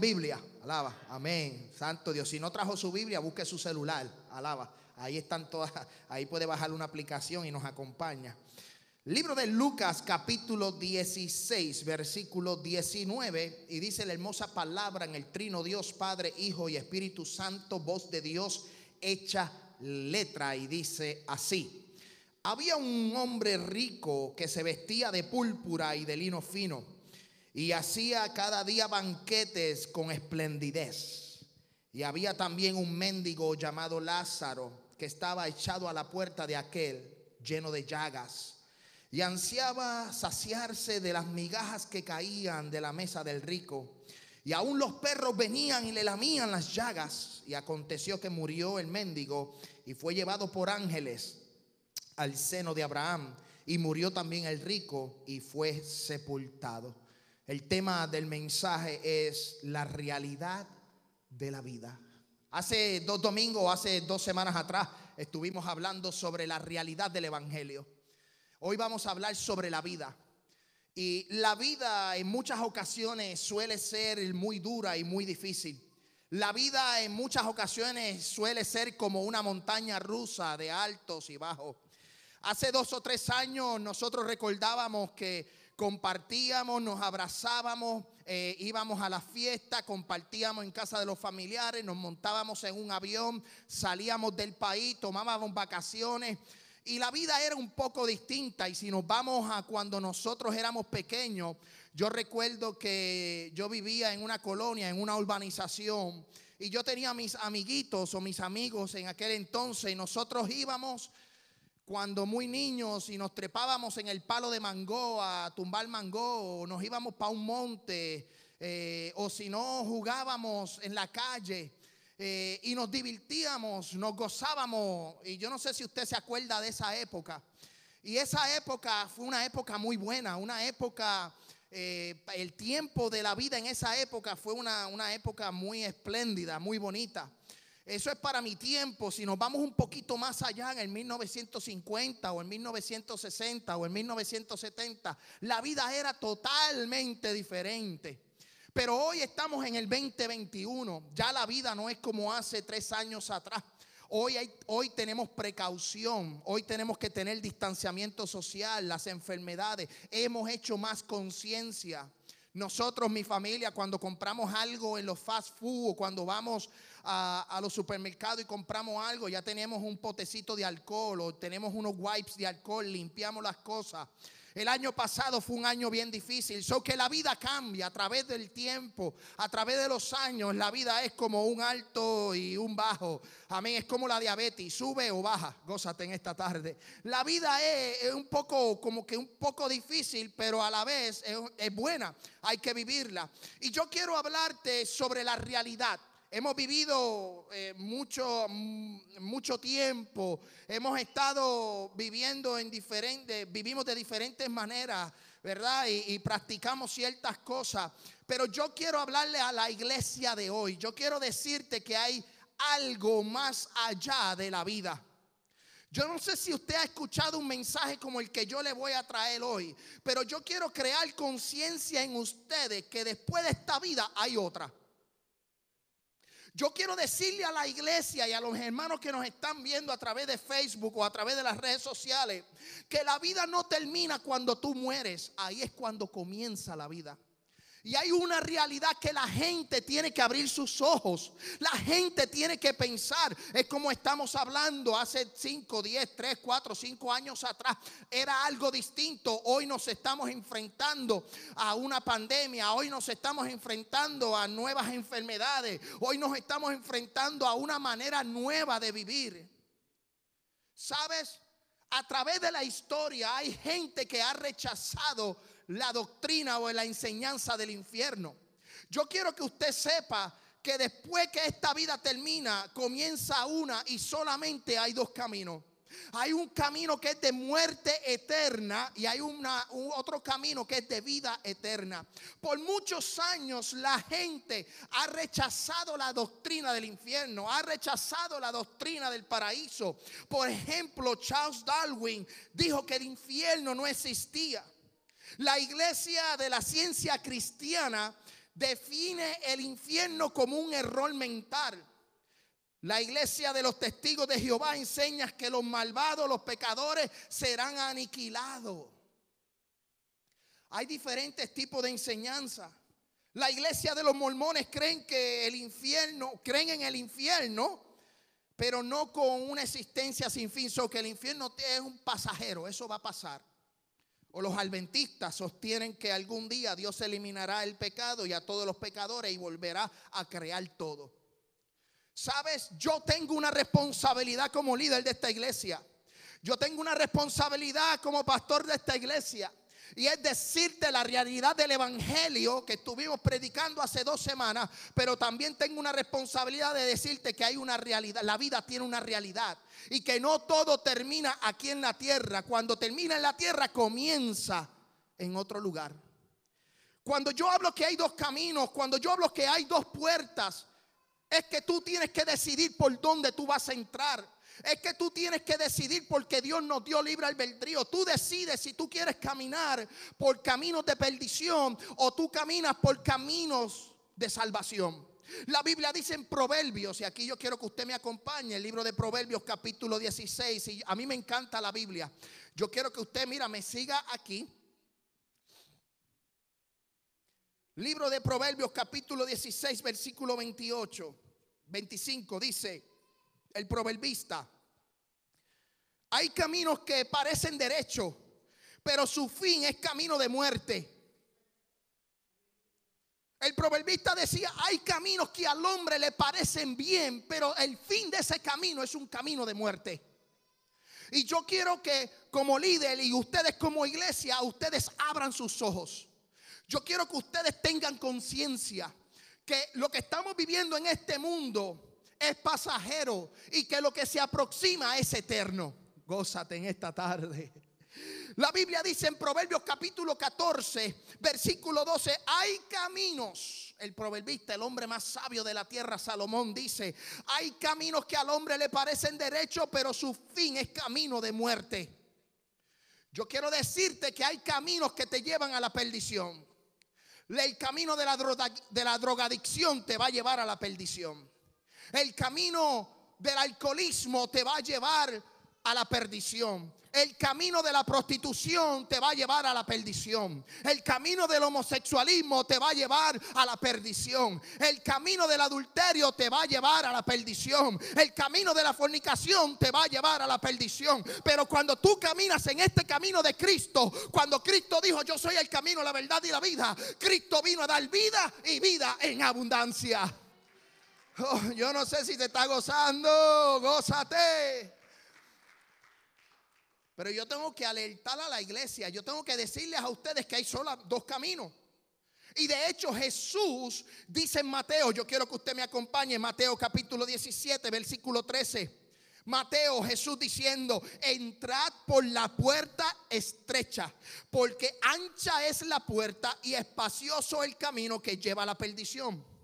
Biblia? Alaba. Amén. Santo Dios. Si no trajo su Biblia, busque su celular. Alaba. Ahí están todas. Ahí puede bajar una aplicación y nos acompaña. Libro de Lucas capítulo 16, versículo 19. Y dice la hermosa palabra en el trino Dios, Padre, Hijo y Espíritu Santo, voz de Dios hecha letra. Y dice así. Había un hombre rico que se vestía de púrpura y de lino fino y hacía cada día banquetes con esplendidez. Y había también un mendigo llamado Lázaro que estaba echado a la puerta de aquel lleno de llagas y ansiaba saciarse de las migajas que caían de la mesa del rico. Y aún los perros venían y le lamían las llagas. Y aconteció que murió el mendigo y fue llevado por ángeles al seno de Abraham. Y murió también el rico y fue sepultado. El tema del mensaje es la realidad de la vida. Hace dos domingos, hace dos semanas atrás, estuvimos hablando sobre la realidad del Evangelio. Hoy vamos a hablar sobre la vida. Y la vida en muchas ocasiones suele ser muy dura y muy difícil. La vida en muchas ocasiones suele ser como una montaña rusa de altos y bajos. Hace dos o tres años nosotros recordábamos que compartíamos, nos abrazábamos, eh, íbamos a la fiesta, compartíamos en casa de los familiares, nos montábamos en un avión, salíamos del país, tomábamos vacaciones. Y la vida era un poco distinta. Y si nos vamos a cuando nosotros éramos pequeños, yo recuerdo que yo vivía en una colonia, en una urbanización. Y yo tenía mis amiguitos o mis amigos en aquel entonces. Y nosotros íbamos cuando muy niños y nos trepábamos en el palo de mango a tumbar mango, o nos íbamos para un monte, eh, o si no jugábamos en la calle eh, y nos divertíamos, nos gozábamos. Y yo no sé si usted se acuerda de esa época. Y esa época fue una época muy buena, una época, eh, el tiempo de la vida en esa época fue una, una época muy espléndida, muy bonita. Eso es para mi tiempo. Si nos vamos un poquito más allá, en el 1950 o en 1960 o en 1970, la vida era totalmente diferente. Pero hoy estamos en el 2021. Ya la vida no es como hace tres años atrás. Hoy, hay, hoy tenemos precaución, hoy tenemos que tener distanciamiento social, las enfermedades, hemos hecho más conciencia. Nosotros, mi familia, cuando compramos algo en los fast food o cuando vamos a, los supermercados y compramos algo, ya tenemos un potecito de alcohol o tenemos unos wipes de alcohol, limpiamos las cosas. El año pasado fue un año bien difícil. So que la vida cambia a través del tiempo, a través de los años. La vida es como un alto y un bajo. Amén. Es como la diabetes, sube o baja. Gózate en esta tarde. La vida es, un poco, como que un poco difícil, pero a la vez es, es buena. Hay que vivirla. Y yo quiero hablarte sobre la realidad. Hemos vivido eh, mucho, mm, mucho tiempo, hemos estado viviendo en diferentes, vivimos de diferentes maneras, ¿verdad? Y, y, practicamos ciertas cosas. Pero yo quiero hablarle a la iglesia de hoy. Yo quiero decirte que hay algo más allá de la vida. Yo no sé si usted ha escuchado un mensaje como el que yo le voy a traer hoy, pero yo quiero crear conciencia en ustedes que después de esta vida hay otra. Yo quiero decirle a la iglesia y a los hermanos que nos están viendo a través de Facebook o a través de las redes sociales que la vida no termina cuando tú mueres, ahí es cuando comienza la vida. Y hay una realidad que la gente tiene que abrir sus ojos. La gente tiene que pensar. Es como estamos hablando hace 5, 10, 3, 4, 5 años atrás. Era algo distinto. Hoy nos estamos enfrentando a una pandemia. Hoy nos estamos enfrentando a nuevas enfermedades. Hoy nos estamos enfrentando a una manera nueva de vivir. ¿Sabes? A través de la historia hay gente que ha rechazado la doctrina o la enseñanza del infierno. Yo quiero que usted sepa que después que esta vida termina, comienza una y solamente hay dos caminos. Hay un camino que es de muerte eterna y hay una, un otro camino que es de vida eterna. Por muchos años la gente ha rechazado la doctrina del infierno, ha rechazado la doctrina del paraíso. Por ejemplo, Charles Darwin dijo que el infierno no existía. La iglesia de la ciencia cristiana define el infierno como un error mental. La iglesia de los testigos de Jehová enseña que los malvados, los pecadores, serán aniquilados. Hay diferentes tipos de enseñanza. La iglesia de los mormones creen que el infierno, creen en el infierno, pero no con una existencia sin fin, so que el infierno es un pasajero, eso va a pasar. O los adventistas sostienen que algún día Dios eliminará el pecado y a todos los pecadores y volverá a crear todo. Sabes, yo tengo una responsabilidad como líder de esta iglesia. Yo tengo una responsabilidad como pastor de esta iglesia. Y es decirte la realidad del Evangelio que estuvimos predicando hace dos semanas, pero también tengo una responsabilidad de decirte que hay una realidad, la vida tiene una realidad y que no todo termina aquí en la tierra. Cuando termina en la tierra comienza en otro lugar. Cuando yo hablo que hay dos caminos, cuando yo hablo que hay dos puertas, es que tú tienes que decidir por dónde tú vas a entrar. Es que tú tienes que decidir porque Dios nos dio libre albedrío. Tú decides si tú quieres caminar por caminos de perdición o tú caminas por caminos de salvación. La Biblia dice en Proverbios, y aquí yo quiero que usted me acompañe, el libro de Proverbios capítulo 16, y a mí me encanta la Biblia. Yo quiero que usted, mira, me siga aquí. Libro de Proverbios capítulo 16, versículo 28, 25, dice, el proverbista. Hay caminos que parecen derechos, pero su fin es camino de muerte. El proverbista decía, hay caminos que al hombre le parecen bien, pero el fin de ese camino es un camino de muerte. Y yo quiero que como líder y ustedes como iglesia, ustedes abran sus ojos. Yo quiero que ustedes tengan conciencia que lo que estamos viviendo en este mundo es pasajero y que lo que se aproxima es eterno. Gózate en esta tarde. La Biblia dice en Proverbios capítulo 14, versículo 12, hay caminos. El proverbista, el hombre más sabio de la tierra, Salomón, dice, hay caminos que al hombre le parecen derechos, pero su fin es camino de muerte. Yo quiero decirte que hay caminos que te llevan a la perdición. El camino de la, de la drogadicción te va a llevar a la perdición. El camino del alcoholismo te va a llevar a la perdición. El camino de la prostitución te va a llevar a la perdición. El camino del homosexualismo te va a llevar a la perdición. El camino del adulterio te va a llevar a la perdición. El camino de la fornicación te va a llevar a la perdición. Pero cuando tú caminas en este camino de Cristo, cuando Cristo dijo, yo soy el camino, la verdad y la vida, Cristo vino a dar vida y vida en abundancia. Oh, yo no sé si te está gozando, gózate. Pero yo tengo que alertar a la iglesia, yo tengo que decirles a ustedes que hay solo dos caminos. Y de hecho Jesús dice en Mateo, yo quiero que usted me acompañe, Mateo capítulo 17, versículo 13. Mateo, Jesús diciendo, entrad por la puerta estrecha, porque ancha es la puerta y espacioso el camino que lleva a la perdición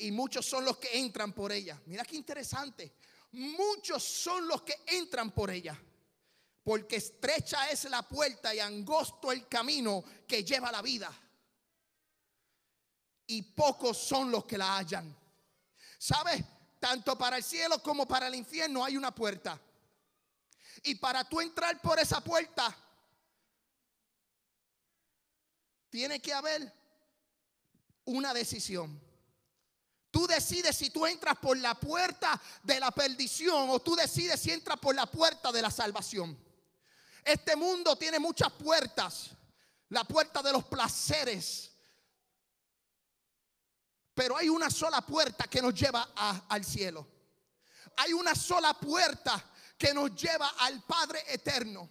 y muchos son los que entran por ella. Mira qué interesante. Muchos son los que entran por ella. Porque estrecha es la puerta y angosto el camino que lleva la vida. Y pocos son los que la hallan. ¿Sabes? Tanto para el cielo como para el infierno hay una puerta. Y para tú entrar por esa puerta, tiene que haber una decisión. Tú decides si tú entras por la puerta de la perdición o tú decides si entras por la puerta de la salvación. Este mundo tiene muchas puertas. La puerta de los placeres. Pero hay una sola puerta que nos lleva al cielo. Hay una sola puerta que nos lleva al Padre eterno.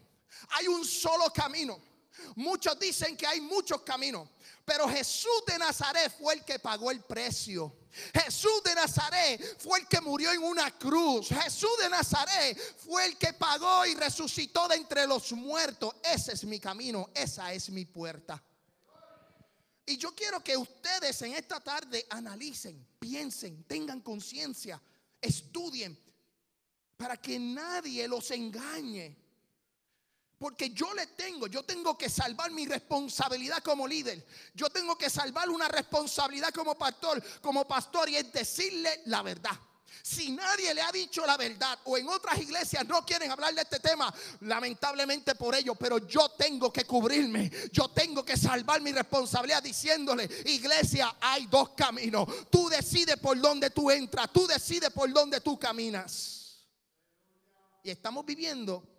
Hay un solo camino. Muchos dicen que hay muchos caminos. Pero Jesús de Nazaret fue el que pagó el precio. Jesús de Nazaret fue el que murió en una cruz. Jesús de Nazaret fue el que pagó y resucitó de entre los muertos. Ese es mi camino, esa es mi puerta. Y yo quiero que ustedes en esta tarde analicen, piensen, tengan conciencia, estudien, para que nadie los engañe. Porque yo le tengo, yo tengo que salvar mi responsabilidad como líder. Yo tengo que salvar una responsabilidad como pastor, como pastor y es decirle la verdad. Si nadie le ha dicho la verdad o en otras iglesias no quieren hablar de este tema, lamentablemente por ello, pero yo tengo que cubrirme, yo tengo que salvar mi responsabilidad diciéndole, iglesia, hay dos caminos. Tú decides por dónde tú entras, tú decides por dónde tú caminas. Y estamos viviendo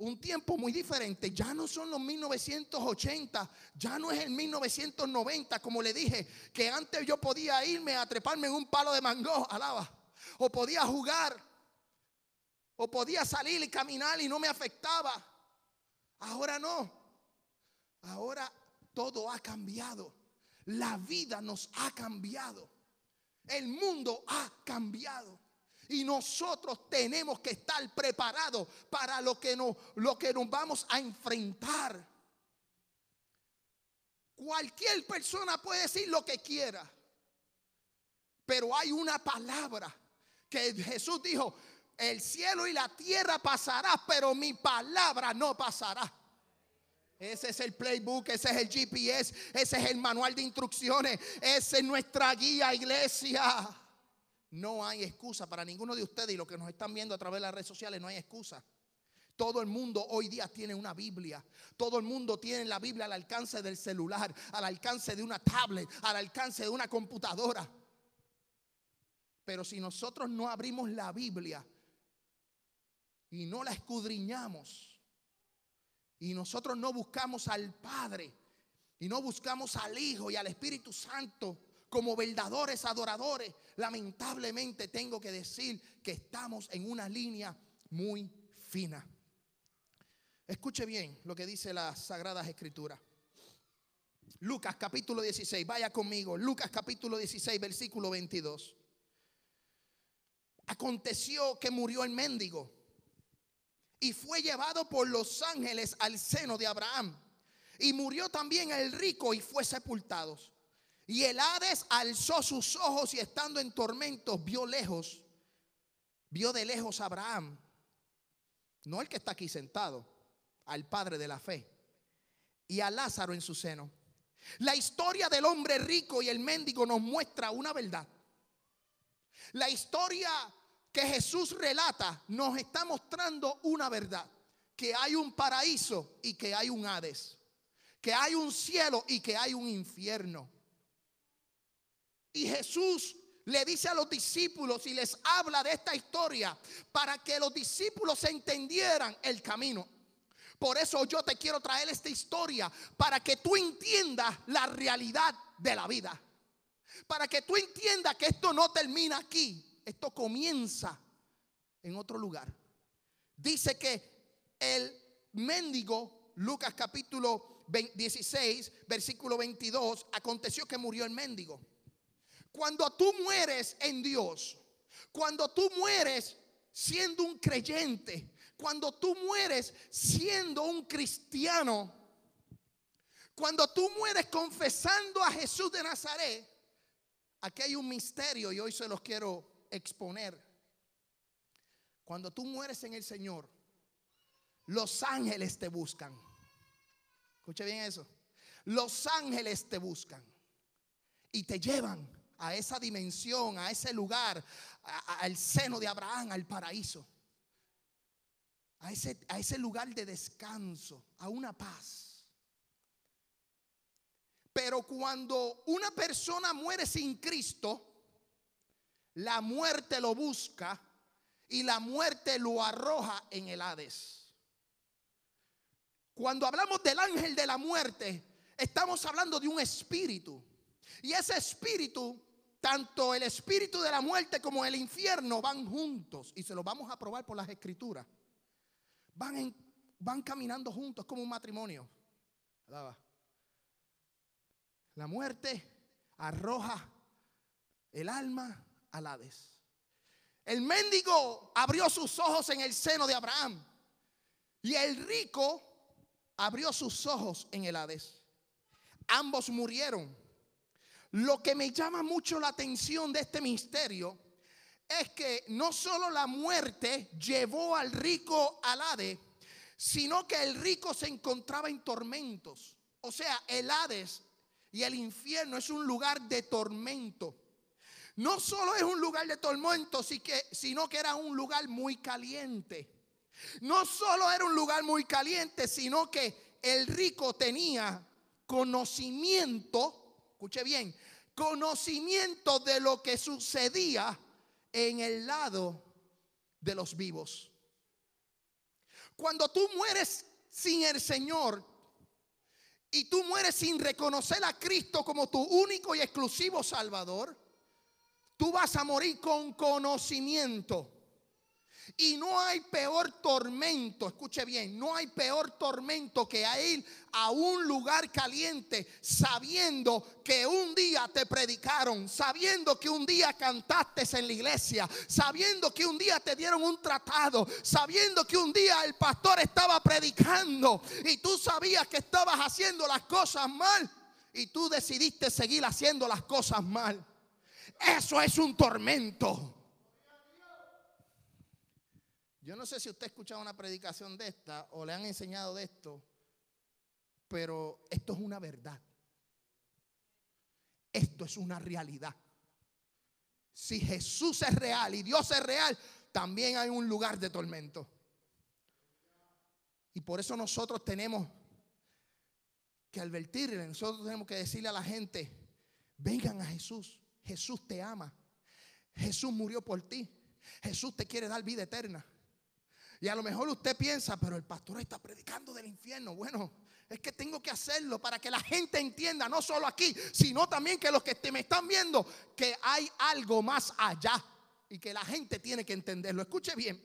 un tiempo muy diferente. Ya no son los 1980, ya no es el 1990, como le dije, que antes yo podía irme a treparme en un palo de mango, alaba o podía jugar, o podía salir y caminar y no me afectaba. Ahora no. Ahora todo ha cambiado. La vida nos ha cambiado. El mundo ha cambiado. Y nosotros tenemos que estar preparados para lo que, nos, lo que nos vamos a enfrentar. Cualquier persona puede decir lo que quiera. Pero hay una palabra que Jesús dijo, el cielo y la tierra pasará, pero mi palabra no pasará. Ese es el playbook, ese es el GPS, ese es el manual de instrucciones, esa es nuestra guía, iglesia. No hay excusa para ninguno de ustedes y los que nos están viendo a través de las redes sociales, no hay excusa. Todo el mundo hoy día tiene una Biblia. Todo el mundo tiene la Biblia al alcance del celular, al alcance de una tablet, al alcance de una computadora. Pero si nosotros no abrimos la Biblia y no la escudriñamos, y nosotros no buscamos al Padre, y no buscamos al Hijo y al Espíritu Santo como verdaderos adoradores, lamentablemente tengo que decir que estamos en una línea muy fina. Escuche bien lo que dice las Sagradas Escrituras. Lucas capítulo 16, vaya conmigo. Lucas capítulo 16, versículo 22 aconteció que murió el mendigo y fue llevado por los ángeles al seno de Abraham. Y murió también el rico y fue sepultado. Y el Hades alzó sus ojos y estando en tormentos vio lejos, vio de lejos a Abraham, no el que está aquí sentado, al Padre de la fe, y a Lázaro en su seno. La historia del hombre rico y el mendigo nos muestra una verdad. La historia que Jesús relata nos está mostrando una verdad, que hay un paraíso y que hay un Hades, que hay un cielo y que hay un infierno. Y Jesús le dice a los discípulos y les habla de esta historia para que los discípulos entendieran el camino. Por eso yo te quiero traer esta historia para que tú entiendas la realidad de la vida. Para que tú entiendas que esto no termina aquí, esto comienza en otro lugar. Dice que el mendigo, Lucas capítulo 16, versículo 22, aconteció que murió el mendigo. Cuando tú mueres en Dios, cuando tú mueres siendo un creyente, cuando tú mueres siendo un cristiano, cuando tú mueres confesando a Jesús de Nazaret, aquí hay un misterio y hoy se los quiero exponer. Cuando tú mueres en el Señor, los ángeles te buscan. Escuche bien eso. Los ángeles te buscan y te llevan a esa dimensión, a ese lugar, al seno de Abraham, al paraíso. A ese, a ese lugar de descanso, a una paz. Pero cuando una persona muere sin Cristo, la muerte lo busca y la muerte lo arroja en el Hades. Cuando hablamos del ángel de la muerte, estamos hablando de un espíritu. Y ese espíritu, tanto el espíritu de la muerte como el infierno van juntos. Y se lo vamos a probar por las escrituras. Van, van caminando juntos como un matrimonio. La muerte arroja el alma al Hades. El mendigo abrió sus ojos en el seno de Abraham y el rico abrió sus ojos en el Hades. Ambos murieron. Lo que me llama mucho la atención de este misterio es que no solo la muerte llevó al rico al Hades, sino que el rico se encontraba en tormentos. O sea, el Hades y el infierno es un lugar de tormento. No solo es un lugar de tormento, sino que era un lugar muy caliente. No solo era un lugar muy caliente, sino que el rico tenía conocimiento, escuche bien, conocimiento de lo que sucedía en el lado de los vivos. Cuando tú mueres sin el Señor y tú mueres sin reconocer a Cristo como tu único y exclusivo Salvador, tú vas a morir con conocimiento. Y no hay peor tormento, escuche bien, no hay peor tormento que ir a un lugar caliente sabiendo que un día te predicaron, sabiendo que un día cantaste en la iglesia, sabiendo que un día te dieron un tratado, sabiendo que un día el pastor estaba predicando y tú sabías que estabas haciendo las cosas mal y tú decidiste seguir haciendo las cosas mal. Eso es un tormento. Yo no sé si usted ha escuchado una predicación de esta o le han enseñado de esto, pero esto es una verdad. Esto es una realidad. Si Jesús es real y Dios es real, también hay un lugar de tormento. Y por eso nosotros tenemos que advertirle, nosotros tenemos que decirle a la gente, vengan a Jesús, Jesús te ama, Jesús murió por ti, Jesús te quiere dar vida eterna. Y a lo mejor usted piensa, pero el pastor está predicando del infierno. Bueno, es que tengo que hacerlo para que la gente entienda, no solo aquí, sino también que los que me están viendo, que hay algo más allá y que la gente tiene que entenderlo. Escuche bien,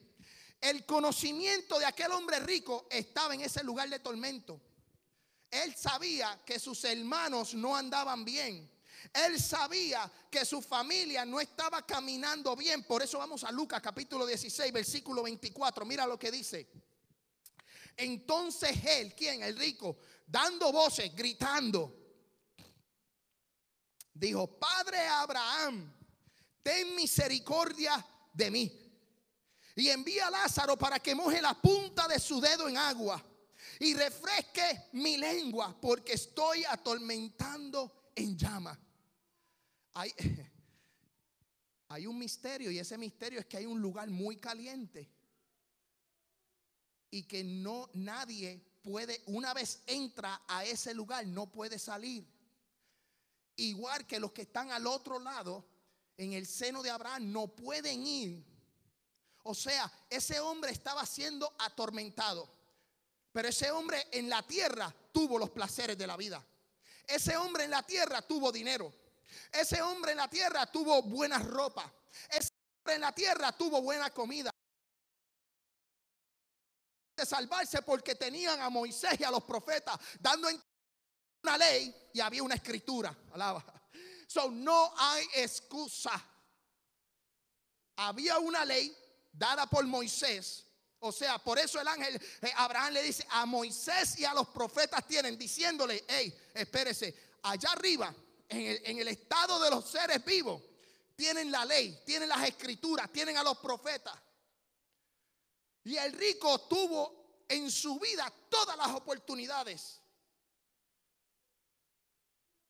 el conocimiento de aquel hombre rico estaba en ese lugar de tormento. Él sabía que sus hermanos no andaban bien. Él sabía que su familia no estaba caminando bien. Por eso vamos a Lucas capítulo 16, versículo 24. Mira lo que dice. Entonces él, ¿quién? El rico, dando voces, gritando, dijo, Padre Abraham, ten misericordia de mí. Y envía a Lázaro para que moje la punta de su dedo en agua y refresque mi lengua porque estoy atormentando en llama. Hay, un misterio y ese misterio es que hay un lugar muy caliente y que no nadie puede, una vez entra a ese lugar, no puede salir. Igual que los que están al otro lado, en el seno de Abraham, no pueden ir. O sea, ese hombre estaba siendo atormentado. Pero ese hombre en la tierra tuvo los placeres de la vida. Ese hombre en la tierra tuvo dinero. Ese hombre en la tierra tuvo buena ropa. Ese hombre en la tierra tuvo buena comida. De salvarse porque tenían a Moisés y a los profetas dando una ley y había una escritura. Alaba. So no hay excusa. Había una ley dada por Moisés. O sea, por eso el ángel eh, Abraham le dice a Moisés y a los profetas tienen diciéndole, hey, espérese, allá arriba en el, estado de los seres vivos, tienen la ley, tienen las escrituras, tienen a los profetas. Y el rico tuvo en su vida todas las oportunidades.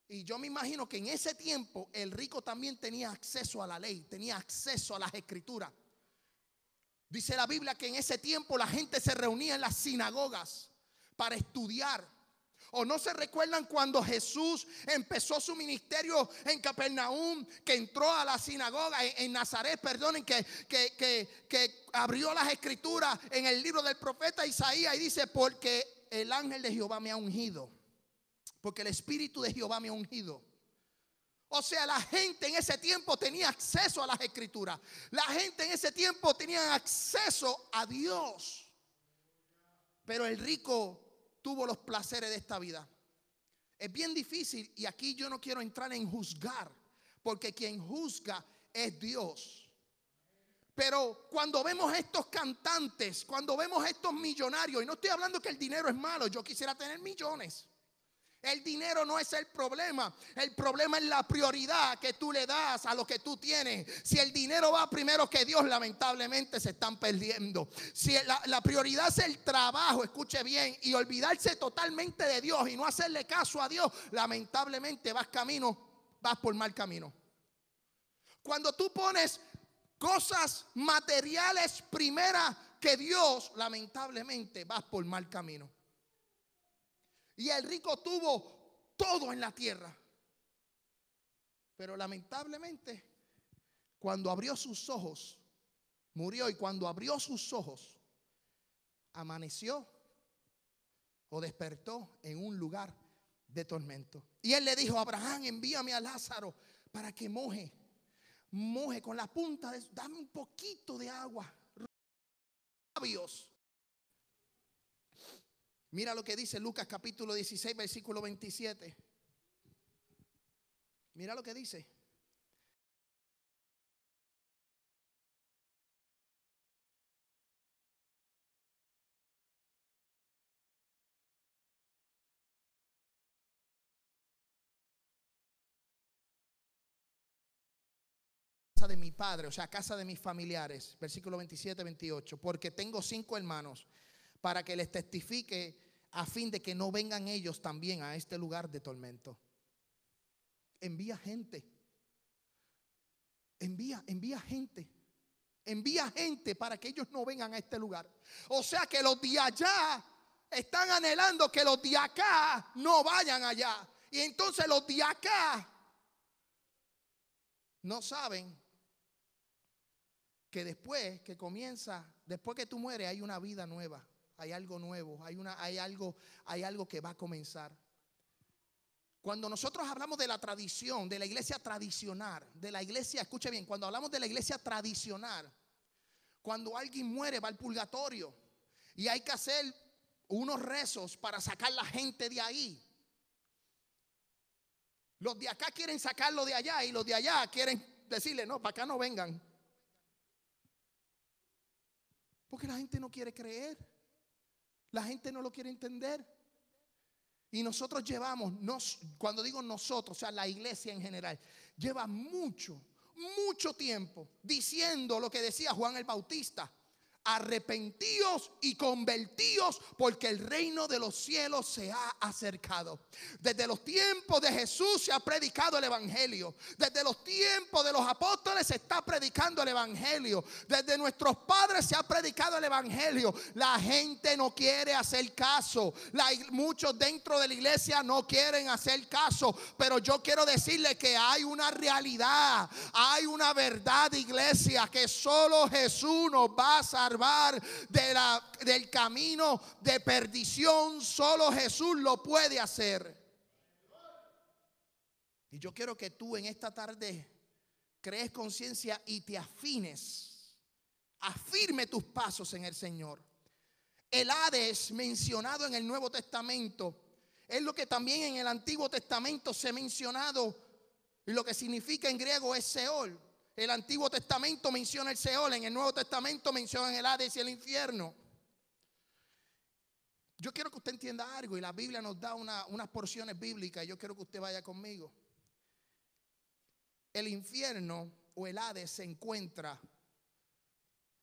Y yo me imagino que en ese tiempo el rico también tenía acceso a la ley, tenía acceso a las escrituras. Dice la Biblia que en ese tiempo la gente se reunía en las sinagogas para estudiar, ¿O no se recuerdan cuando Jesús empezó su ministerio en Capernaum, que entró a la sinagoga en, Nazaret, perdonen, que, que, que abrió las escrituras en el libro del profeta Isaías y dice, porque el ángel de Jehová me ha ungido, porque el Espíritu de Jehová me ha ungido. O sea, la gente en ese tiempo tenía acceso a las escrituras. La gente en ese tiempo tenía acceso a Dios. Pero el rico tuvo los placeres de esta vida. Es bien difícil y aquí yo no quiero entrar en juzgar, porque quien juzga es Dios. Pero cuando vemos estos cantantes, cuando vemos estos millonarios, y no estoy hablando que el dinero es malo, yo quisiera tener millones. El dinero no es el problema. El problema es la prioridad que tú le das a lo que tú tienes. Si el dinero va primero que Dios, lamentablemente se están perdiendo. Si la, prioridad es el trabajo, escuche bien, y olvidarse totalmente de Dios y no hacerle caso a Dios, lamentablemente vas camino, vas por mal camino. Cuando tú pones cosas materiales primeras que Dios, lamentablemente vas por mal camino. Y el rico tuvo todo en la tierra. Pero lamentablemente, cuando abrió sus ojos, murió y cuando abrió sus ojos, amaneció o despertó en un lugar de tormento. Y él le dijo, Abraham, envíame a Lázaro para que moje, moje con la punta, de, dame un poquito de agua. Labios Mira lo que dice Lucas capítulo 16, versículo 27. Mira lo que dice. de mi padre, o sea, casa de mis familiares, versículo 27, 28, porque tengo cinco hermanos para que les testifique a fin de que no vengan ellos también a este lugar de tormento. Envía gente. Envía, envía gente. Envía gente para que ellos no vengan a este lugar. O sea que los de allá están anhelando que los de acá no vayan allá. Y entonces los de acá no saben que después que comienza, después que tú mueres, hay una vida nueva hay algo nuevo, hay, una, hay, algo, hay algo que va a comenzar. Cuando nosotros hablamos de la tradición, de la iglesia tradicional, de la iglesia, escuche bien, cuando hablamos de la iglesia tradicional, cuando alguien muere va al purgatorio y hay que hacer unos rezos para sacar la gente de ahí. Los de acá quieren sacarlo de allá y los de allá quieren decirle, no, para acá no vengan. Porque la gente no quiere creer. La gente no lo quiere entender. Y nosotros llevamos, nos, cuando digo nosotros, o sea, la iglesia en general, lleva mucho, mucho tiempo diciendo lo que decía Juan el Bautista arrepentíos y convertíos porque el reino de los cielos se ha acercado. Desde los tiempos de Jesús se ha predicado el Evangelio. Desde los tiempos de los apóstoles se está predicando el Evangelio. Desde nuestros padres se ha predicado el Evangelio. La gente no quiere hacer caso. muchos dentro de la iglesia no quieren hacer caso. Pero yo quiero decirle que hay una realidad, hay una verdad, iglesia, que solo Jesús nos va a salvar de la, del camino de perdición. Solo Jesús lo puede hacer. Y yo quiero que tú en esta tarde crees conciencia y te afines, afirme tus pasos en el Señor. El Hades mencionado en el Nuevo Testamento es lo que también en el Antiguo Testamento se ha mencionado y lo que significa en griego es Seol. El Antiguo Testamento menciona el Seol, en el Nuevo Testamento menciona el Hades y el infierno. Yo quiero que usted entienda algo y la Biblia nos da unas porciones bíblicas y yo quiero que usted vaya conmigo. El infierno o el Hades se encuentra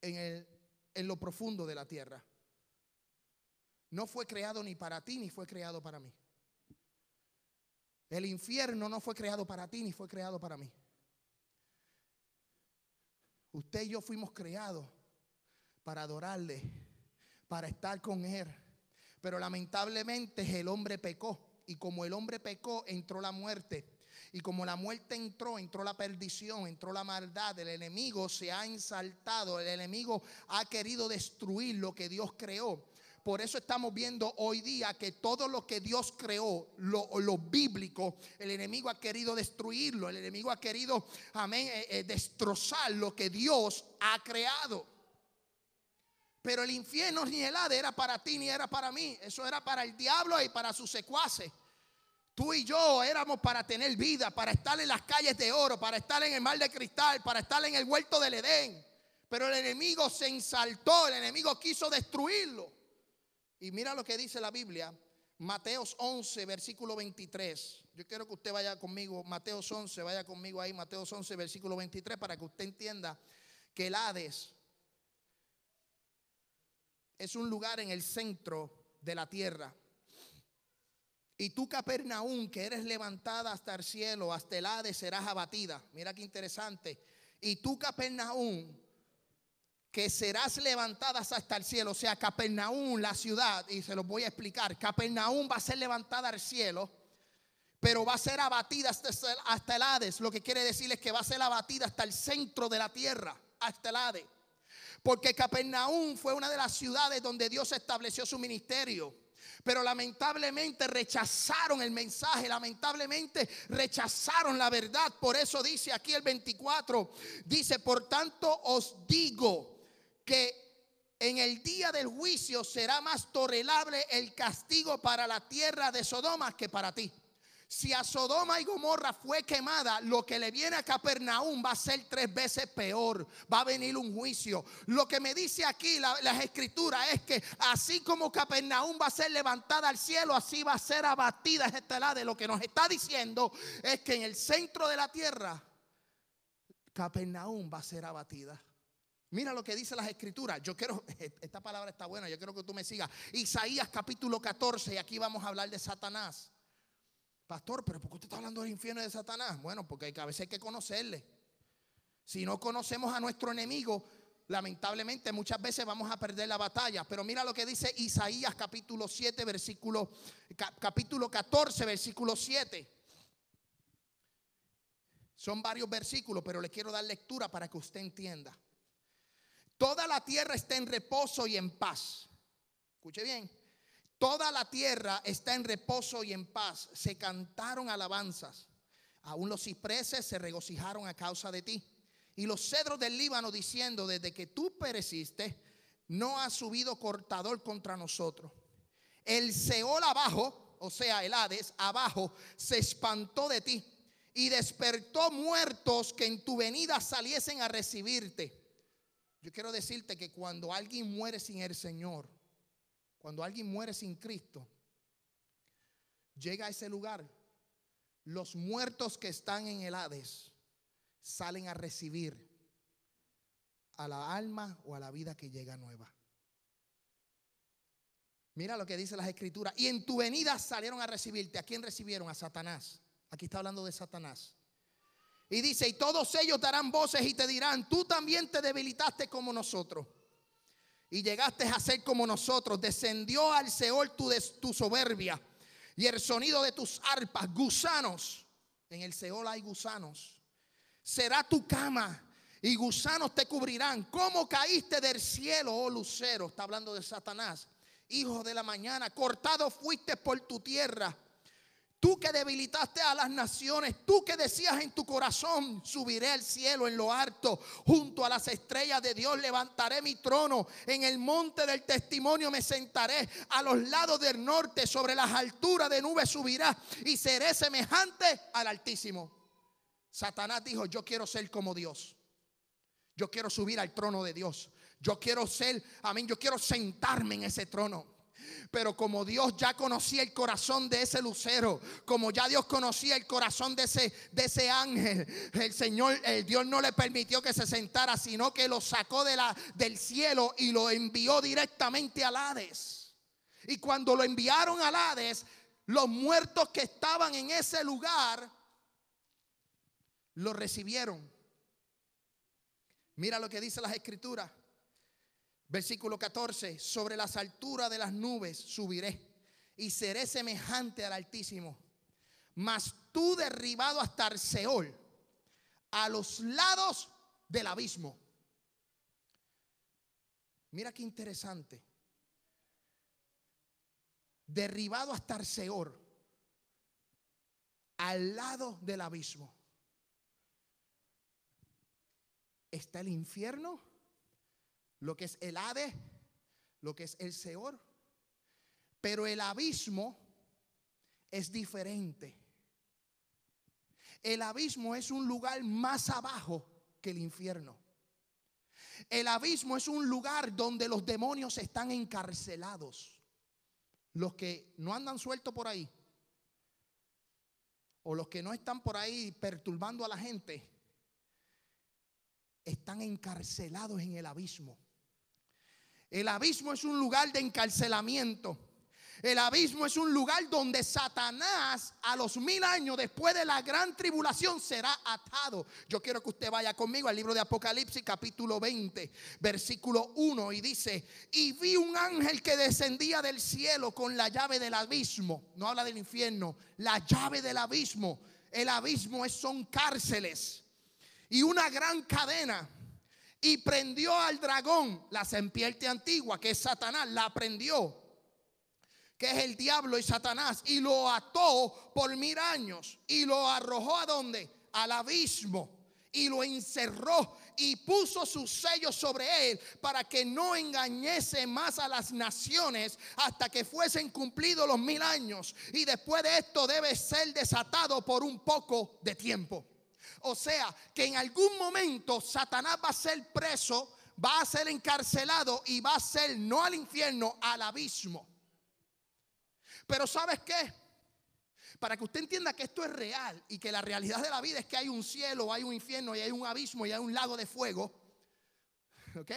en, en lo profundo de la tierra. No fue creado ni para ti ni fue creado para mí. El infierno no fue creado para ti ni fue creado para mí. Usted y yo fuimos creados para adorarle, para estar con Él. Pero lamentablemente el hombre pecó. Y como el hombre pecó, entró la muerte. Y como la muerte entró, entró la perdición, entró la maldad. El enemigo se ha ensaltado. El enemigo ha querido destruir lo que Dios creó. Por eso estamos viendo hoy día que todo lo que Dios creó, lo, bíblico, el enemigo ha querido destruirlo, el enemigo ha querido, amén, eh, eh, destrozar lo que Dios ha creado. Pero el infierno ni el Hades era para ti ni era para mí, eso era para el diablo y para sus secuaces. Tú y yo éramos para tener vida, para estar en las calles de oro, para estar en el mar de cristal, para estar en el huerto del Edén. Pero el enemigo se ensaltó, el enemigo quiso destruirlo. Y mira lo que dice la Biblia. Mateos 11, versículo 23. Yo quiero que usted vaya conmigo, Mateos 11, vaya conmigo ahí, Mateos 11, versículo 23, para que usted entienda que el Hades es un lugar en el centro de la tierra. Y tú, Capernaum, que eres levantada hasta el cielo, hasta el Hades, serás abatida. Mira qué interesante. Y tú, Capernaum, que serás levantada hasta el cielo. O sea, Capernaum, la ciudad, y se los voy a explicar. Capernaum va a ser levantada al cielo, pero va a ser abatida hasta, hasta el Hades. Lo que quiere decir es que va a ser abatida hasta el centro de la tierra, hasta el Hades. Porque Capernaum fue una de las ciudades donde Dios estableció su ministerio. Pero lamentablemente rechazaron el mensaje, lamentablemente rechazaron la verdad. Por eso dice aquí el 24, dice, por tanto os digo que en el día del juicio será más tolerable el castigo para la tierra de Sodoma que para ti. Si a Sodoma y Gomorra fue quemada, lo que le viene a Capernaum va a ser tres veces peor. Va a venir un juicio. Lo que me dice aquí la, las escrituras es que así como Capernaum va a ser levantada al cielo, así va a ser abatida esta. De lo que nos está diciendo es que en el centro de la tierra, Capernaum va a ser abatida. Mira lo que dice las escrituras. Yo quiero, esta palabra está buena, yo quiero que tú me sigas. Isaías capítulo 14, y aquí vamos a hablar de Satanás. Pastor, pero ¿por qué usted está hablando del infierno de Satanás? Bueno, porque a veces hay que conocerle. Si no conocemos a nuestro enemigo, lamentablemente muchas veces vamos a perder la batalla. Pero mira lo que dice Isaías capítulo 7, versículo, capítulo 14, versículo 7. Son varios versículos, pero le quiero dar lectura para que usted entienda. Toda la tierra está en reposo y en paz. Escuche bien. Toda la tierra está en reposo y en paz. Se cantaron alabanzas. Aún los cipreses se regocijaron a causa de ti. Y los cedros del Líbano diciendo, desde que tú pereciste, no ha subido cortador contra nosotros. El Seol abajo, o sea, el Hades abajo, se espantó de ti y despertó muertos que en tu venida saliesen a recibirte. Yo quiero decirte que cuando alguien muere sin el Señor, cuando alguien muere sin Cristo, llega a ese lugar, los muertos que están en el Hades salen a recibir a la alma o a la vida que llega nueva. Mira lo que dice las escrituras. Y en tu venida salieron a recibirte. ¿A quién recibieron? A Satanás. Aquí está hablando de Satanás. Y dice, y todos ellos darán voces y te dirán, tú también te debilitaste como nosotros y llegaste a ser como nosotros. Descendió al Seol tu, tu soberbia y el sonido de tus arpas, gusanos. En el Seol hay gusanos. Será tu cama y gusanos te cubrirán. ¿Cómo caíste del cielo, oh lucero? Está hablando de Satanás. Hijo de la mañana, cortado fuiste por tu tierra Tú que debilitaste a las naciones, tú que decías en tu corazón, subiré al cielo en lo alto, junto a las estrellas de Dios levantaré mi trono, en el monte del testimonio me sentaré, a los lados del norte, sobre las alturas de nubes subirá y seré semejante al Altísimo. Satanás dijo, yo quiero ser como Dios. Yo quiero subir al trono de Dios. Yo quiero ser, amén, yo quiero sentarme en ese trono. Pero como Dios ya conocía el corazón de ese lucero, como ya Dios conocía el corazón de ese, de ese ángel, el Señor, el Dios no le permitió que se sentara, sino que lo sacó de la, del cielo y lo envió directamente al Hades. Y cuando lo enviaron al Hades, los muertos que estaban en ese lugar lo recibieron. Mira lo que dice las escrituras. Versículo 14, sobre las alturas de las nubes subiré y seré semejante al Altísimo. Mas tú derribado hasta el a los lados del abismo. Mira qué interesante. Derribado hasta el al lado del abismo. Está el infierno lo que es el Hades, lo que es el Seor. Pero el abismo es diferente. El abismo es un lugar más abajo que el infierno. El abismo es un lugar donde los demonios están encarcelados. los que no andan sueltos por ahí, o los que no están por ahí perturbando a la gente, están encarcelados en el abismo. El abismo es un lugar de encarcelamiento. El abismo es un lugar donde Satanás a los mil años después de la gran tribulación será atado. Yo quiero que usted vaya conmigo al libro de Apocalipsis capítulo 20, versículo 1 y dice, y vi un ángel que descendía del cielo con la llave del abismo. No habla del infierno, la llave del abismo. El abismo es, son cárceles y una gran cadena. Y prendió al dragón, la serpiente antigua, que es Satanás, la prendió que es el diablo y Satanás, y lo ató por mil años y lo arrojó a donde? Al abismo y lo encerró y puso sus sellos sobre él para que no engañese más a las naciones hasta que fuesen cumplidos los mil años. Y después de esto debe ser desatado por un poco de tiempo. O sea, que en algún momento Satanás va a ser preso, va a ser encarcelado y va a ser no al infierno, al abismo. Pero ¿sabes qué? Para que usted entienda que esto es real y que la realidad de la vida es que hay un cielo, hay un infierno y hay un abismo y hay un lago de fuego. ¿Ok?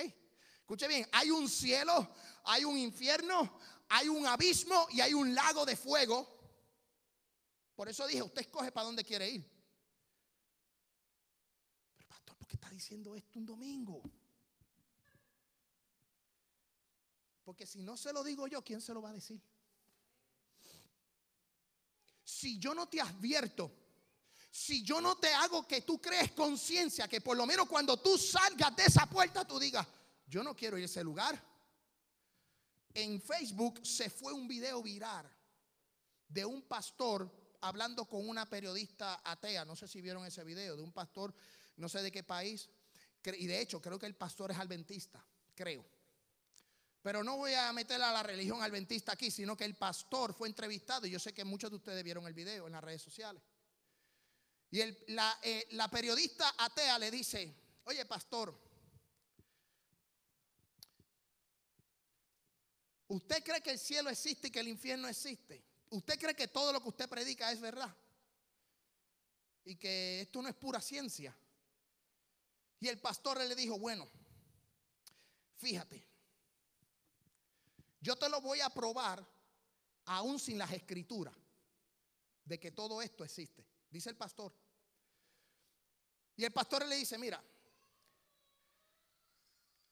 Escuche bien, hay un cielo, hay un infierno, hay un abismo y hay un lago de fuego. Por eso dije, usted escoge para dónde quiere ir. Pero pastor, ¿por qué está diciendo esto un domingo? Porque si no se lo digo yo, ¿quién se lo va a decir? si yo no te advierto, si yo no te hago que tú crees conciencia, que por lo menos cuando tú salgas de esa puerta tú digas, yo no quiero ir a ese lugar. En Facebook se fue un video viral de un pastor hablando con una periodista atea, no sé si vieron ese video, de un pastor, no sé de qué país, y de hecho creo que el pastor es adventista, creo. Pero no voy a meter a la religión adventista aquí, sino que el pastor fue entrevistado y yo sé que muchos de ustedes vieron el video en las redes sociales. Y la, eh, la periodista atea le dice, oye pastor, ¿usted cree que el cielo existe y que el infierno existe? ¿Usted cree que todo lo que usted predica es verdad? Y que esto no es pura ciencia. Y el pastor le dijo, bueno, fíjate, yo te lo voy a probar aún sin las escrituras de que todo esto existe, dice el pastor. Y el pastor le dice, mira,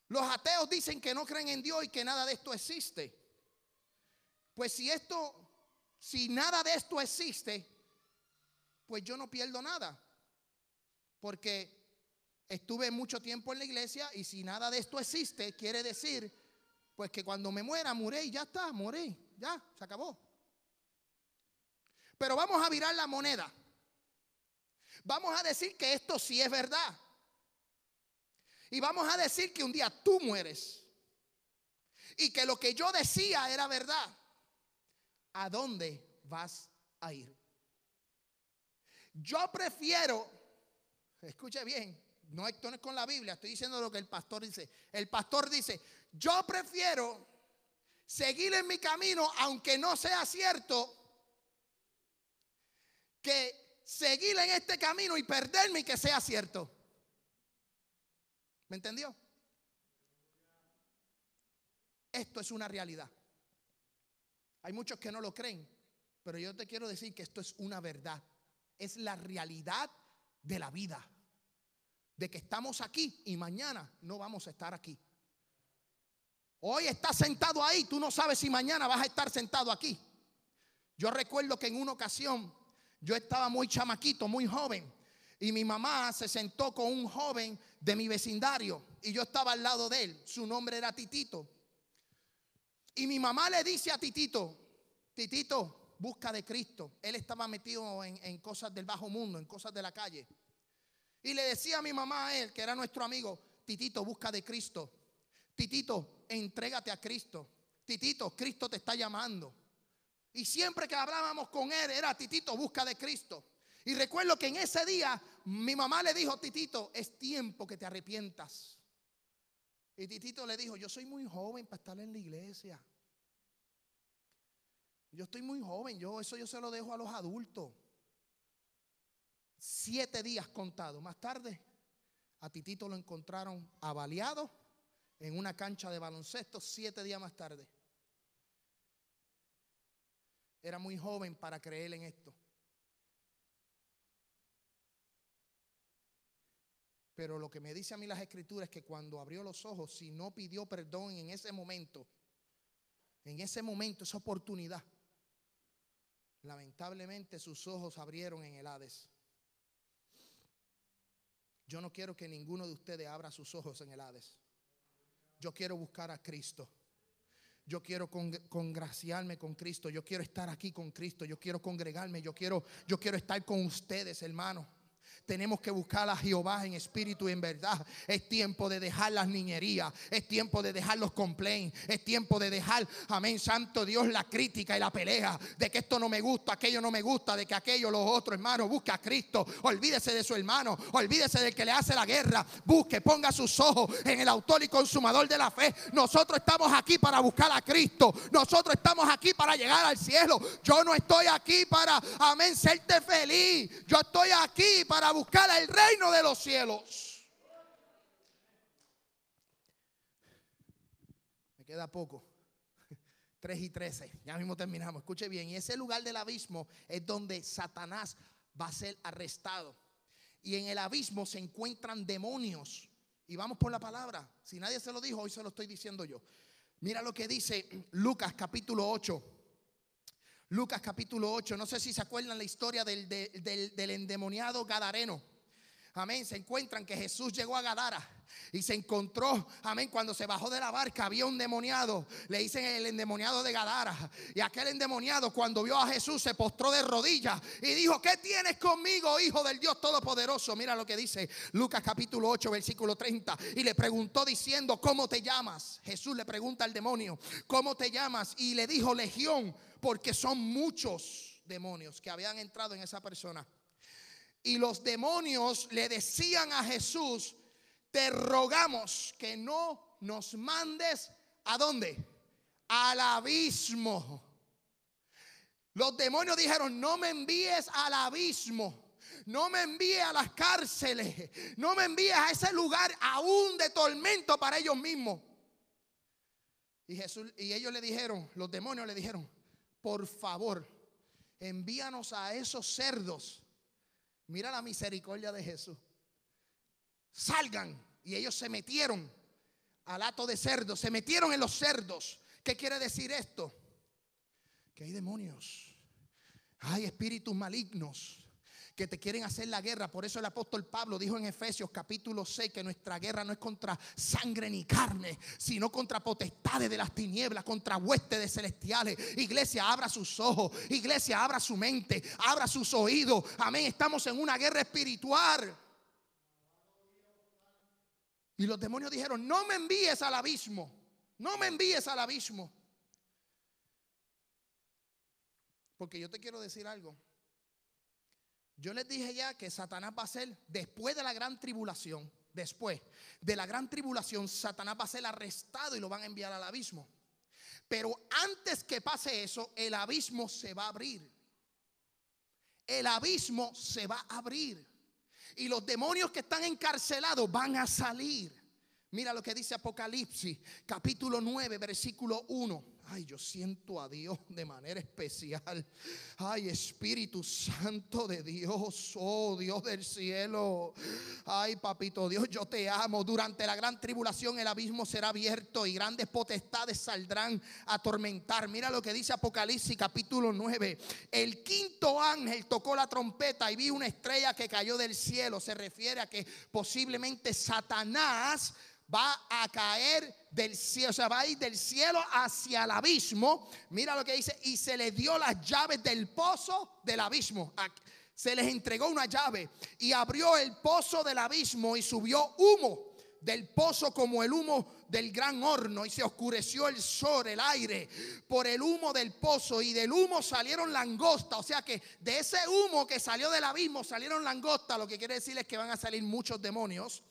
los ateos dicen que no creen en Dios y que nada de esto existe. Pues si esto, si nada de esto existe, pues yo no pierdo nada. Porque estuve mucho tiempo en la iglesia y si nada de esto existe, quiere decir pues que cuando me muera, muré y ya está, morí, ya, se acabó. Pero vamos a virar la moneda. Vamos a decir que esto sí es verdad. Y vamos a decir que un día tú mueres. Y que lo que yo decía era verdad. ¿A dónde vas a ir? Yo prefiero, escuche bien, no esto con la Biblia, estoy diciendo lo que el pastor dice. El pastor dice, yo prefiero seguir en mi camino aunque no sea cierto que seguir en este camino y perderme y que sea cierto. ¿Me entendió? Esto es una realidad. Hay muchos que no lo creen, pero yo te quiero decir que esto es una verdad. Es la realidad de la vida. De que estamos aquí y mañana no vamos a estar aquí. Hoy estás sentado ahí, tú no sabes si mañana vas a estar sentado aquí. Yo recuerdo que en una ocasión yo estaba muy chamaquito, muy joven, y mi mamá se sentó con un joven de mi vecindario y yo estaba al lado de él. Su nombre era Titito. Y mi mamá le dice a Titito, Titito, busca de Cristo. Él estaba metido en, en cosas del bajo mundo, en cosas de la calle. Y le decía a mi mamá a él, que era nuestro amigo, Titito, busca de Cristo. Titito, entrégate a Cristo. Titito, Cristo te está llamando. Y siempre que hablábamos con él era, Titito, busca de Cristo. Y recuerdo que en ese día mi mamá le dijo, Titito, es tiempo que te arrepientas. Y Titito le dijo, yo soy muy joven para estar en la iglesia. Yo estoy muy joven, yo eso yo se lo dejo a los adultos. Siete días contados. Más tarde, a Titito lo encontraron avaliado en una cancha de baloncesto siete días más tarde. Era muy joven para creer en esto. Pero lo que me dice a mí las escrituras es que cuando abrió los ojos, si no pidió perdón en ese momento, en ese momento, esa oportunidad, lamentablemente sus ojos abrieron en el Hades. Yo no quiero que ninguno de ustedes abra sus ojos en el Hades. Yo quiero buscar a Cristo. Yo quiero congraciarme con Cristo. Yo quiero estar aquí con Cristo. Yo quiero congregarme. Yo quiero, yo quiero estar con ustedes, hermanos. Tenemos que buscar a Jehová en espíritu y en verdad. Es tiempo de dejar las niñerías. Es tiempo de dejar los complaints. Es tiempo de dejar, amén, santo Dios, la crítica y la pelea. De que esto no me gusta, aquello no me gusta, de que aquello, los otros hermanos, busca a Cristo. Olvídese de su hermano. Olvídese del que le hace la guerra. Busque, ponga sus ojos en el autor y consumador de la fe. Nosotros estamos aquí para buscar a Cristo. Nosotros estamos aquí para llegar al cielo. Yo no estoy aquí para, amén, serte feliz. Yo estoy aquí para buscar el reino de los cielos. Me queda poco. 3 y 13. Ya mismo terminamos. Escuche bien. Y ese lugar del abismo es donde Satanás va a ser arrestado. Y en el abismo se encuentran demonios. Y vamos por la palabra. Si nadie se lo dijo, hoy se lo estoy diciendo yo. Mira lo que dice Lucas capítulo 8. Lucas capítulo 8. No sé si se acuerdan la historia del, del, endemoniado Gadareno. Amén. Se encuentran que Jesús llegó a Gadara y se encontró, amén, cuando se bajó de la barca había un endemoniado, le dicen el endemoniado de Gadara. Y aquel endemoniado cuando vio a Jesús se postró de rodillas y dijo, ¿qué tienes conmigo, hijo del Dios Todopoderoso? Mira lo que dice Lucas capítulo 8, versículo 30. Y le preguntó diciendo, ¿cómo te llamas? Jesús le pregunta al demonio, ¿cómo te llamas? Y le dijo, Legión porque son muchos demonios que habían entrado en esa persona. Y los demonios le decían a Jesús, te rogamos que no nos mandes a dónde? Al abismo. Los demonios dijeron, no me envíes al abismo. No me envíes a las cárceles. No me envíes a ese lugar aún de tormento para ellos mismos. Y Jesús y ellos le dijeron, los demonios le dijeron, por favor, envíanos a esos cerdos. Mira la misericordia de Jesús. Salgan. Y ellos se metieron al hato de cerdos, se metieron en los cerdos. ¿Qué quiere decir esto? Que hay demonios, hay espíritus malignos que te quieren hacer la guerra. Por eso el apóstol Pablo dijo en Efesios capítulo 6 que nuestra guerra no es contra sangre ni carne, sino contra potestades de las tinieblas, contra huestes celestiales. Iglesia, abra sus ojos. Iglesia, abra su mente, abra sus oídos. Amén. Estamos en una guerra espiritual. Y los demonios dijeron, no me envíes al abismo, no me envíes al abismo. Porque yo te quiero decir algo. Yo les dije ya que Satanás va a ser después de la gran tribulación, después de la gran tribulación, Satanás va a ser arrestado y lo van a enviar al abismo. Pero antes que pase eso, el abismo se va a abrir. El abismo se va a abrir. Y los demonios que están encarcelados van a salir. Mira lo que dice Apocalipsis, capítulo 9, versículo 1. Ay, yo siento a Dios de manera especial. Ay, Espíritu Santo de Dios, oh Dios del cielo. Ay, papito Dios, yo te amo. Durante la gran tribulación el abismo será abierto y grandes potestades saldrán a atormentar. Mira lo que dice Apocalipsis capítulo 9. El quinto ángel tocó la trompeta y vi una estrella que cayó del cielo. Se refiere a que posiblemente Satanás va a caer del cielo, o sea, va a ir del cielo hacia el abismo. Mira lo que dice, y se le dio las llaves del pozo del abismo. Se les entregó una llave y abrió el pozo del abismo y subió humo del pozo como el humo del gran horno y se oscureció el sol, el aire, por el humo del pozo y del humo salieron langostas. O sea que de ese humo que salió del abismo salieron langostas. Lo que quiere decir es que van a salir muchos demonios,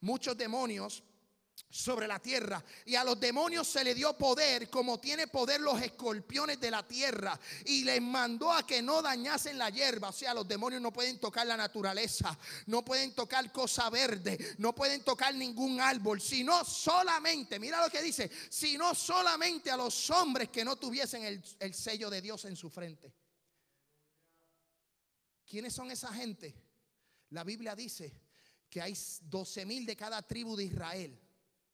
muchos demonios sobre la tierra. Y a los demonios se le dio poder como tiene poder los escorpiones de la tierra. Y les mandó a que no dañasen la hierba. O sea, los demonios no pueden tocar la naturaleza, no pueden tocar cosa verde, no pueden tocar ningún árbol, sino solamente, mira lo que dice, sino solamente a los hombres que no tuviesen el, el sello de Dios en su frente. ¿Quiénes son esa gente? La Biblia dice que hay 12 mil de cada tribu de Israel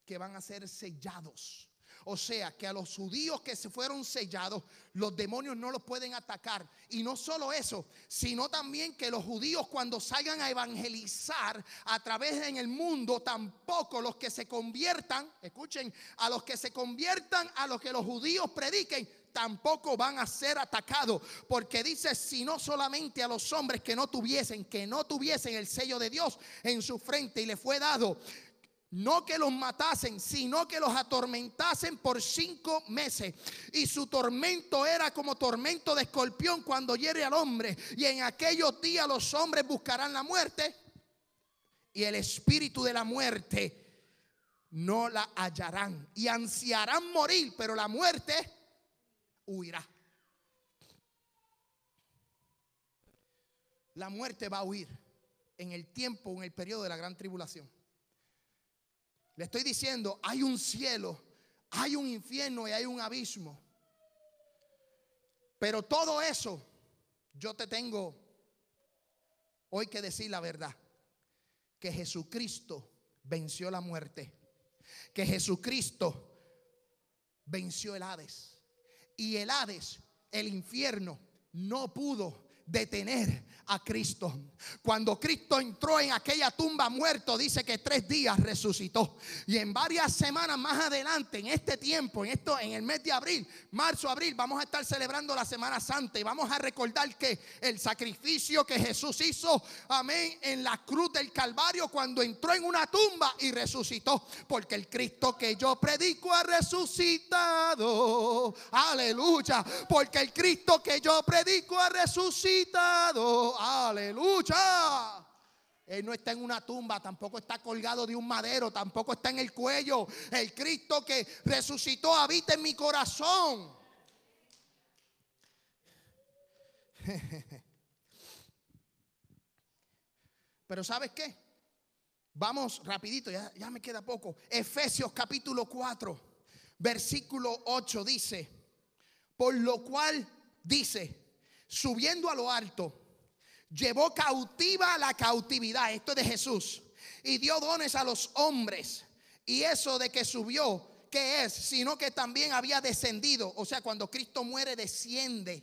que van a ser sellados. O sea, que a los judíos que se fueron sellados, los demonios no los pueden atacar. Y no solo eso, sino también que los judíos cuando salgan a evangelizar a través en el mundo, tampoco los que se conviertan, escuchen, a los que se conviertan, a los que los judíos prediquen, tampoco van a ser atacados. Porque dice, si no solamente a los hombres que no tuviesen, que no tuviesen el sello de Dios en su frente y le fue dado no que los matasen, sino que los atormentasen por cinco meses. Y su tormento era como tormento de escorpión cuando hiere al hombre. Y en aquellos días los hombres buscarán la muerte. Y el espíritu de la muerte no la hallarán. Y ansiarán morir, pero la muerte huirá. La muerte va a huir en el tiempo, en el periodo de la gran tribulación. Le estoy diciendo, hay un cielo, hay un infierno y hay un abismo. Pero todo eso, yo te tengo hoy que decir la verdad. Que Jesucristo venció la muerte. Que Jesucristo venció el Hades. Y el Hades, el infierno, no pudo detener a Cristo. Cuando Cristo entró en aquella tumba muerto, dice que tres días resucitó. Y en varias semanas más adelante, en este tiempo, en esto, en el mes de abril, marzo, abril, vamos a estar celebrando la Semana Santa y vamos a recordar que el sacrificio que Jesús hizo, amén, en la cruz del Calvario cuando entró en una tumba y resucitó. Porque el Cristo que yo predico ha resucitado. Aleluya. Porque el Cristo que yo predico ha resucitado. Aleluya. Él no está en una tumba, tampoco está colgado de un madero, tampoco está en el cuello. El Cristo que resucitó habita en mi corazón. Pero ¿sabes qué? Vamos rapidito, ya, ya me queda poco. Efesios capítulo 4, versículo 8 dice, por lo cual dice, subiendo a lo alto llevó cautiva la cautividad, esto es de Jesús, y dio dones a los hombres. Y eso de que subió, ¿qué es? Sino que también había descendido. O sea, cuando Cristo muere, desciende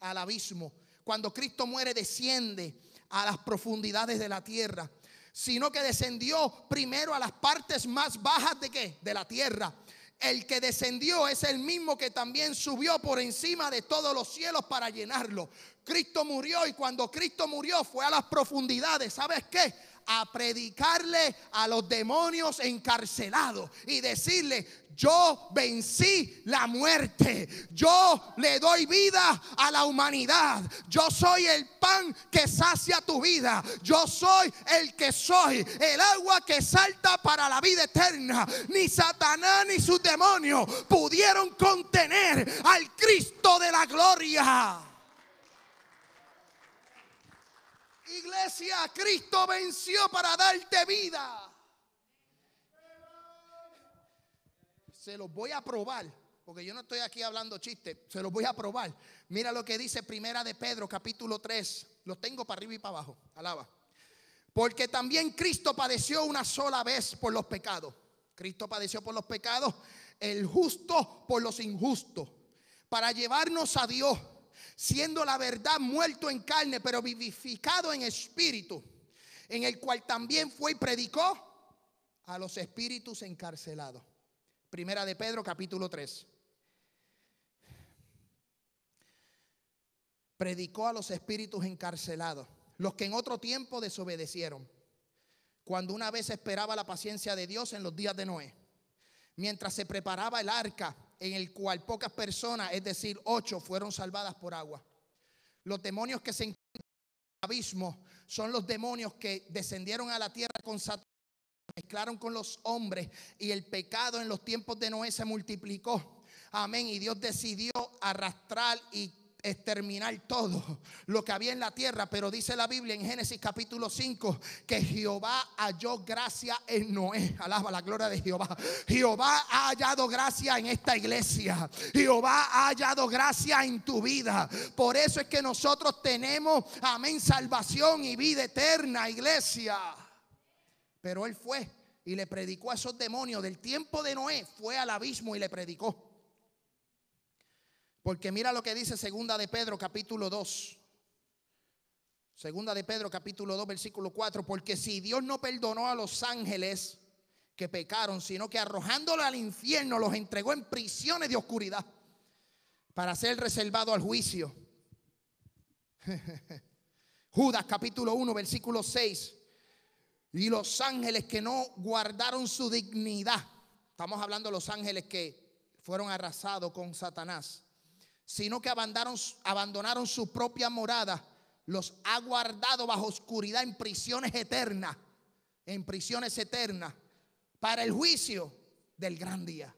al abismo. Cuando Cristo muere, desciende a las profundidades de la tierra. Sino que descendió primero a las partes más bajas de qué? De la tierra el que descendió es el mismo que también subió por encima de todos los cielos para llenarlo. Cristo murió y cuando Cristo murió fue a las profundidades. ¿Sabes qué? A predicarle a los demonios encarcelados y decirle, yo vencí la muerte. Yo le doy vida a la humanidad. Yo soy el pan que sacia tu vida. Yo soy el que soy. El agua que salta para la vida eterna. Ni Satanás ni sus demonios pudieron contener al Cristo de la gloria. Iglesia, Cristo venció para darte vida. Se los voy a probar, porque yo no estoy aquí hablando chistes, se los voy a probar. Mira lo que dice Primera de Pedro, capítulo 3. Los tengo para arriba y para abajo. Alaba. Porque también Cristo padeció una sola vez por los pecados. Cristo padeció por los pecados, el justo por los injustos, para llevarnos a Dios, siendo la verdad muerto en carne, pero vivificado en espíritu, en el cual también fue y predicó a los espíritus encarcelados Primera de Pedro capítulo 3. Predicó a los espíritus encarcelados, los que en otro tiempo desobedecieron, cuando una vez esperaba la paciencia de Dios en los días de Noé, mientras se preparaba el arca en el cual pocas personas, es decir, ocho, fueron salvadas por agua. Los demonios que se encuentran en el abismo son los demonios que descendieron a la tierra con Satanás mezclaron con los hombres y el pecado en los tiempos de Noé se multiplicó. Amén. Y Dios decidió arrastrar y exterminar todo lo que había en la tierra, pero dice la Biblia en Génesis capítulo 5 que Jehová halló gracia en Noé. Alaba la gloria de Jehová. Jehová ha hallado gracia en esta iglesia. Jehová ha hallado gracia en tu vida. Por eso es que nosotros tenemos, amén, salvación y vida eterna, iglesia. Pero él fue y le predicó a esos demonios del tiempo de Noé, fue al abismo y le predicó. Porque mira lo que dice segunda de Pedro capítulo 2. Segunda de Pedro capítulo 2 versículo 4. Porque si Dios no perdonó a los ángeles que pecaron, sino que arrojándolo al infierno los entregó en prisiones de oscuridad para ser reservado al juicio. Judas capítulo 1 versículo 6. Y los ángeles que no guardaron su dignidad. Estamos hablando de los ángeles que fueron arrasados con Satanás sino que abandonaron, su propia morada, los ha guardado bajo oscuridad en prisiones eternas, en prisiones eternas, para el juicio del gran día.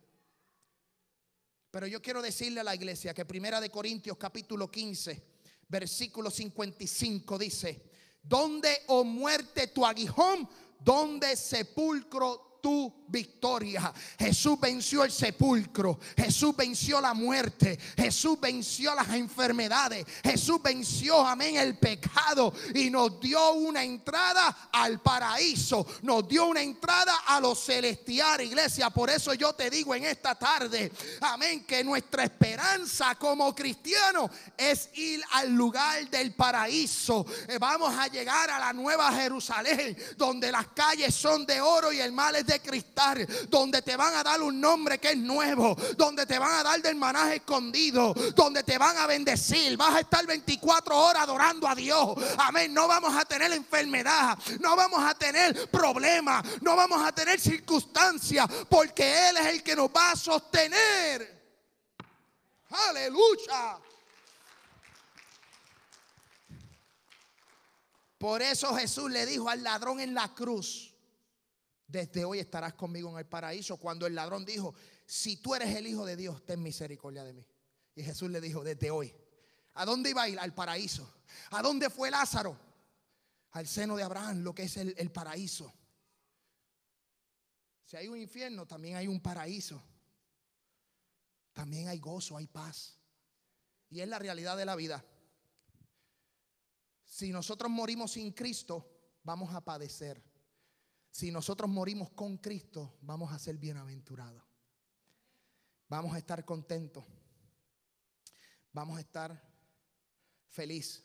Pero yo quiero decirle a la iglesia que Primera de Corintios capítulo 15, versículo 55 dice, ¿dónde, o oh muerte, tu aguijón? ¿Dónde sepulcro tu victoria. Jesús venció el sepulcro. Jesús venció la muerte. Jesús venció las enfermedades. Jesús venció, amén, el pecado. Y nos dio una entrada al paraíso. Nos dio una entrada a lo celestial, iglesia. Por eso yo te digo en esta tarde, amén, que nuestra esperanza como cristianos es ir al lugar del paraíso. Eh, vamos a llegar a la nueva Jerusalén, donde las calles son de oro y el mal es de cristal, donde te van a dar un nombre que es nuevo, donde te van a dar del manaje escondido, donde te van a bendecir. Vas a estar 24 horas adorando a Dios. Amén. No vamos a tener enfermedad, no vamos a tener problemas, no vamos a tener circunstancias, porque Él es el que nos va a sostener. Aleluya. Por eso Jesús le dijo al ladrón en la cruz, desde hoy estarás conmigo en el paraíso. Cuando el ladrón dijo, si tú eres el Hijo de Dios, ten misericordia de mí. Y Jesús le dijo, desde hoy. ¿A dónde iba a ir? Al paraíso. ¿A dónde fue Lázaro? Al seno de Abraham, lo que es el, el paraíso. Si hay un infierno, también hay un paraíso. También hay gozo, hay paz. Y es la realidad de la vida. Si nosotros morimos sin Cristo, vamos a padecer si nosotros morimos con Cristo, vamos a ser bienaventurados. Vamos a estar contentos. Vamos a estar felices.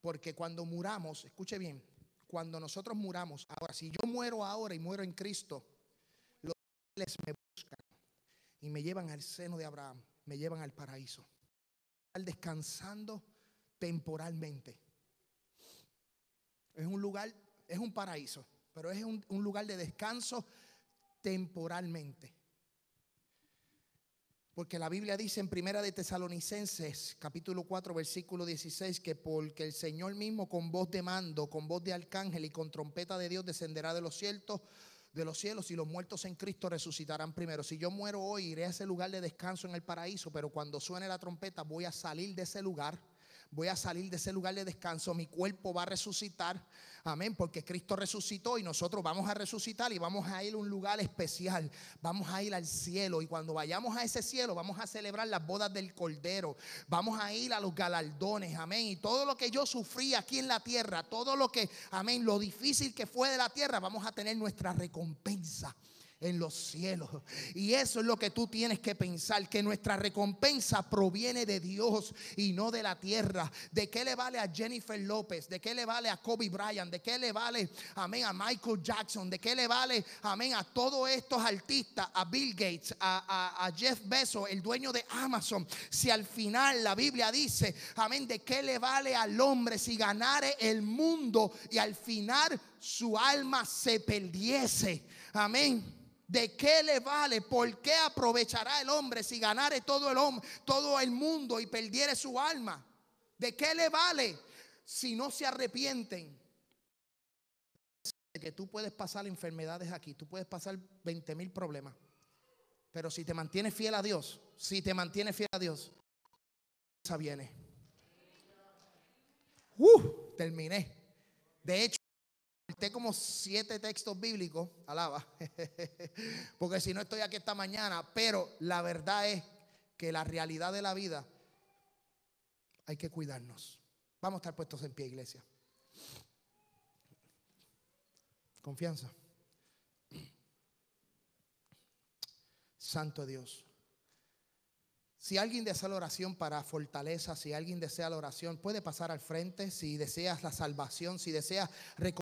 Porque cuando muramos, escuche bien, cuando nosotros muramos, ahora, si yo muero ahora y muero en Cristo, los ángeles me buscan y me llevan al seno de Abraham, me llevan al paraíso. Al descansando temporalmente. Es un lugar, es un paraíso pero es un, lugar de descanso temporalmente. Porque la Biblia dice en Primera de Tesalonicenses, capítulo 4, versículo 16, que porque el Señor mismo con voz de mando, con voz de arcángel y con trompeta de Dios descenderá de los cielos, de los cielos y los muertos en Cristo resucitarán primero. Si yo muero hoy, iré a ese lugar de descanso en el paraíso, pero cuando suene la trompeta voy a salir de ese lugar voy a salir de ese lugar de descanso, mi cuerpo va a resucitar, amén, porque Cristo resucitó y nosotros vamos a resucitar y vamos a ir a un lugar especial, vamos a ir al cielo y cuando vayamos a ese cielo vamos a celebrar las bodas del Cordero, vamos a ir a los galardones, amén, y todo lo que yo sufrí aquí en la tierra, todo lo que, amén, lo difícil que fue de la tierra, vamos a tener nuestra recompensa en los cielos. Y eso es lo que tú tienes que pensar, que nuestra recompensa proviene de Dios y no de la tierra. ¿De qué le vale a Jennifer López? ¿De qué le vale a Kobe Bryant? ¿De qué le vale, amén, a Michael Jackson? ¿De qué le vale, amén, a todos estos artistas, a Bill Gates, a, Jeff Bezos, el dueño de Amazon? Si al final la Biblia dice, amén, ¿de qué le vale al hombre si ganare el mundo y al final su alma se perdiese? Amén. ¿De qué le vale? ¿Por qué aprovechará el hombre si ganare todo el, hombre, todo el mundo y perdiere su alma? ¿De qué le vale si no se arrepienten? que tú puedes pasar enfermedades aquí, tú puedes pasar 20 mil problemas. Pero si te mantienes fiel a Dios, si te mantienes fiel a Dios, esa viene. Uh, terminé. De hecho, Como siete textos bíblicos, alaba, porque si no estoy aquí esta mañana, pero la verdad es que la realidad de la vida hay que cuidarnos. Vamos a estar puestos en pie, iglesia. Confianza. Santo Dios. Si alguien desea la oración para fortaleza, si alguien desea la oración, puede pasar al frente. Si deseas la salvación, si deseas